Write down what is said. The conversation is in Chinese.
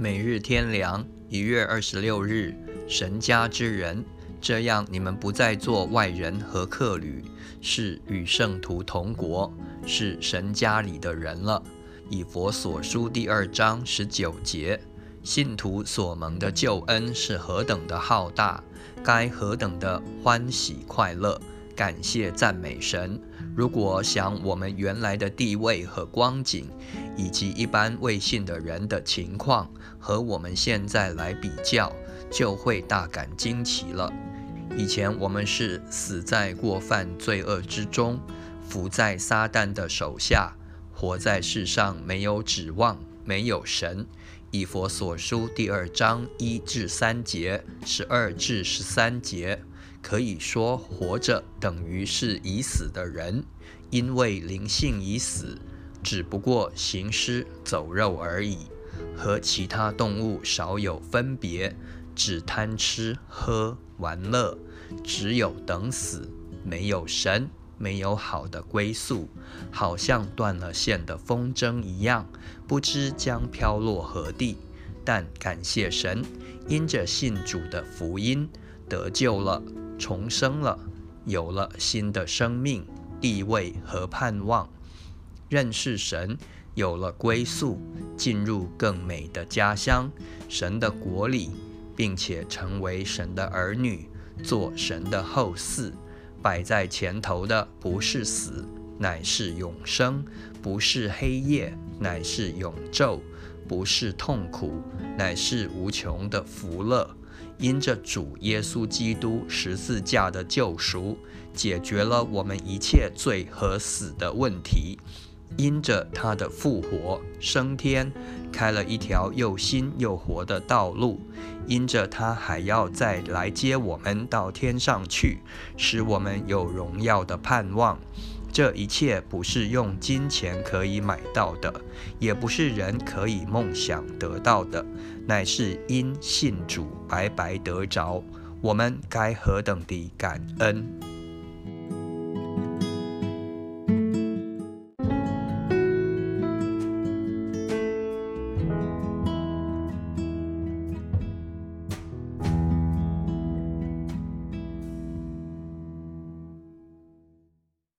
每日天良，一月二十六日，神家之人，这样你们不再做外人和客旅，是与圣徒同国，是神家里的人了。以佛所书第二章十九节，信徒所蒙的救恩是何等的浩大，该何等的欢喜快乐。感谢赞美神。如果想我们原来的地位和光景，以及一般未信的人的情况和我们现在来比较，就会大感惊奇了。以前我们是死在过犯罪恶之中，伏在撒旦的手下，活在世上没有指望，没有神。以佛所书第二章一至三节，十二至十三节。可以说，活着等于是已死的人，因为灵性已死，只不过行尸走肉而已，和其他动物少有分别，只贪吃喝玩乐，只有等死，没有神，没有好的归宿，好像断了线的风筝一样，不知将飘落何地。但感谢神，因着信主的福音得救了。重生了，有了新的生命、地位和盼望；认识神，有了归宿，进入更美的家乡——神的国里，并且成为神的儿女，做神的后嗣。摆在前头的不是死，乃是永生；不是黑夜，乃是永昼；不是痛苦，乃是无穷的福乐。因着主耶稣基督十字架的救赎，解决了我们一切罪和死的问题；因着他的复活升天，开了一条又新又活的道路；因着他还要再来接我们到天上去，使我们有荣耀的盼望。这一切不是用金钱可以买到的，也不是人可以梦想得到的，乃是因信主白白得着。我们该何等的感恩！